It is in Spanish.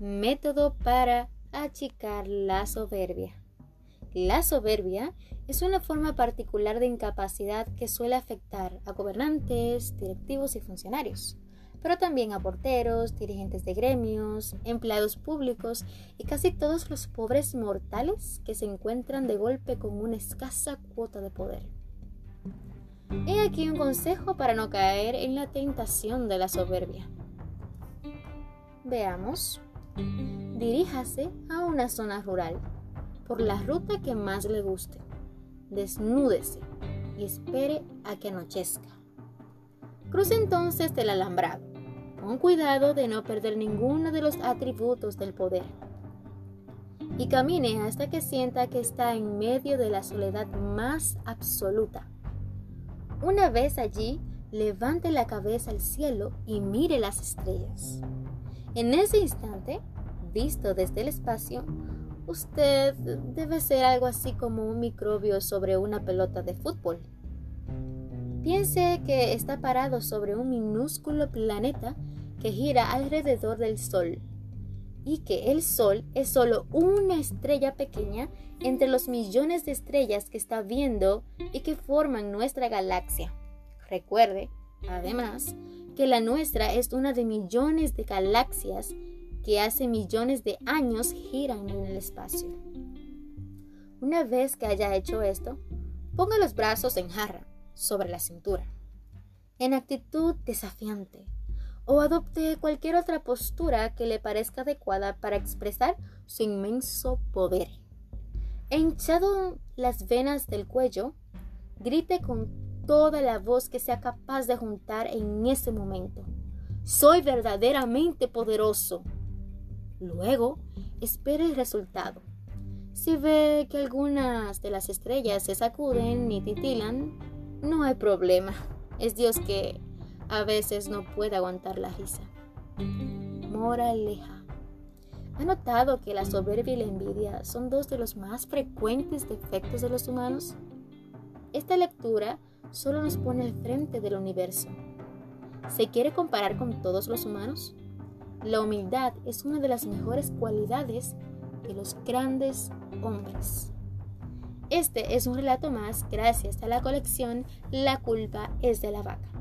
Método para achicar la soberbia. La soberbia es una forma particular de incapacidad que suele afectar a gobernantes, directivos y funcionarios, pero también a porteros, dirigentes de gremios, empleados públicos y casi todos los pobres mortales que se encuentran de golpe con una escasa cuota de poder. He aquí un consejo para no caer en la tentación de la soberbia. Veamos. Diríjase a una zona rural por la ruta que más le guste. Desnúdese y espere a que anochezca. Cruce entonces el alambrado, con cuidado de no perder ninguno de los atributos del poder. Y camine hasta que sienta que está en medio de la soledad más absoluta. Una vez allí, levante la cabeza al cielo y mire las estrellas. En ese instante, visto desde el espacio, usted debe ser algo así como un microbio sobre una pelota de fútbol. Piense que está parado sobre un minúsculo planeta que gira alrededor del Sol y que el Sol es solo una estrella pequeña entre los millones de estrellas que está viendo y que forman nuestra galaxia. Recuerde, además, que la nuestra es una de millones de galaxias que hace millones de años giran en el espacio. Una vez que haya hecho esto, ponga los brazos en jarra sobre la cintura, en actitud desafiante, o adopte cualquier otra postura que le parezca adecuada para expresar su inmenso poder. Hinchado las venas del cuello, grite con toda la voz que sea capaz de juntar en ese momento. Soy verdaderamente poderoso. Luego, espere el resultado. Si ve que algunas de las estrellas se sacuden y titilan, no hay problema. Es Dios que a veces no puede aguantar la risa. Moraleja. ¿Ha notado que la soberbia y la envidia son dos de los más frecuentes defectos de los humanos? Esta lectura solo nos pone al frente del universo. ¿Se quiere comparar con todos los humanos? La humildad es una de las mejores cualidades de los grandes hombres. Este es un relato más gracias a la colección La culpa es de la vaca.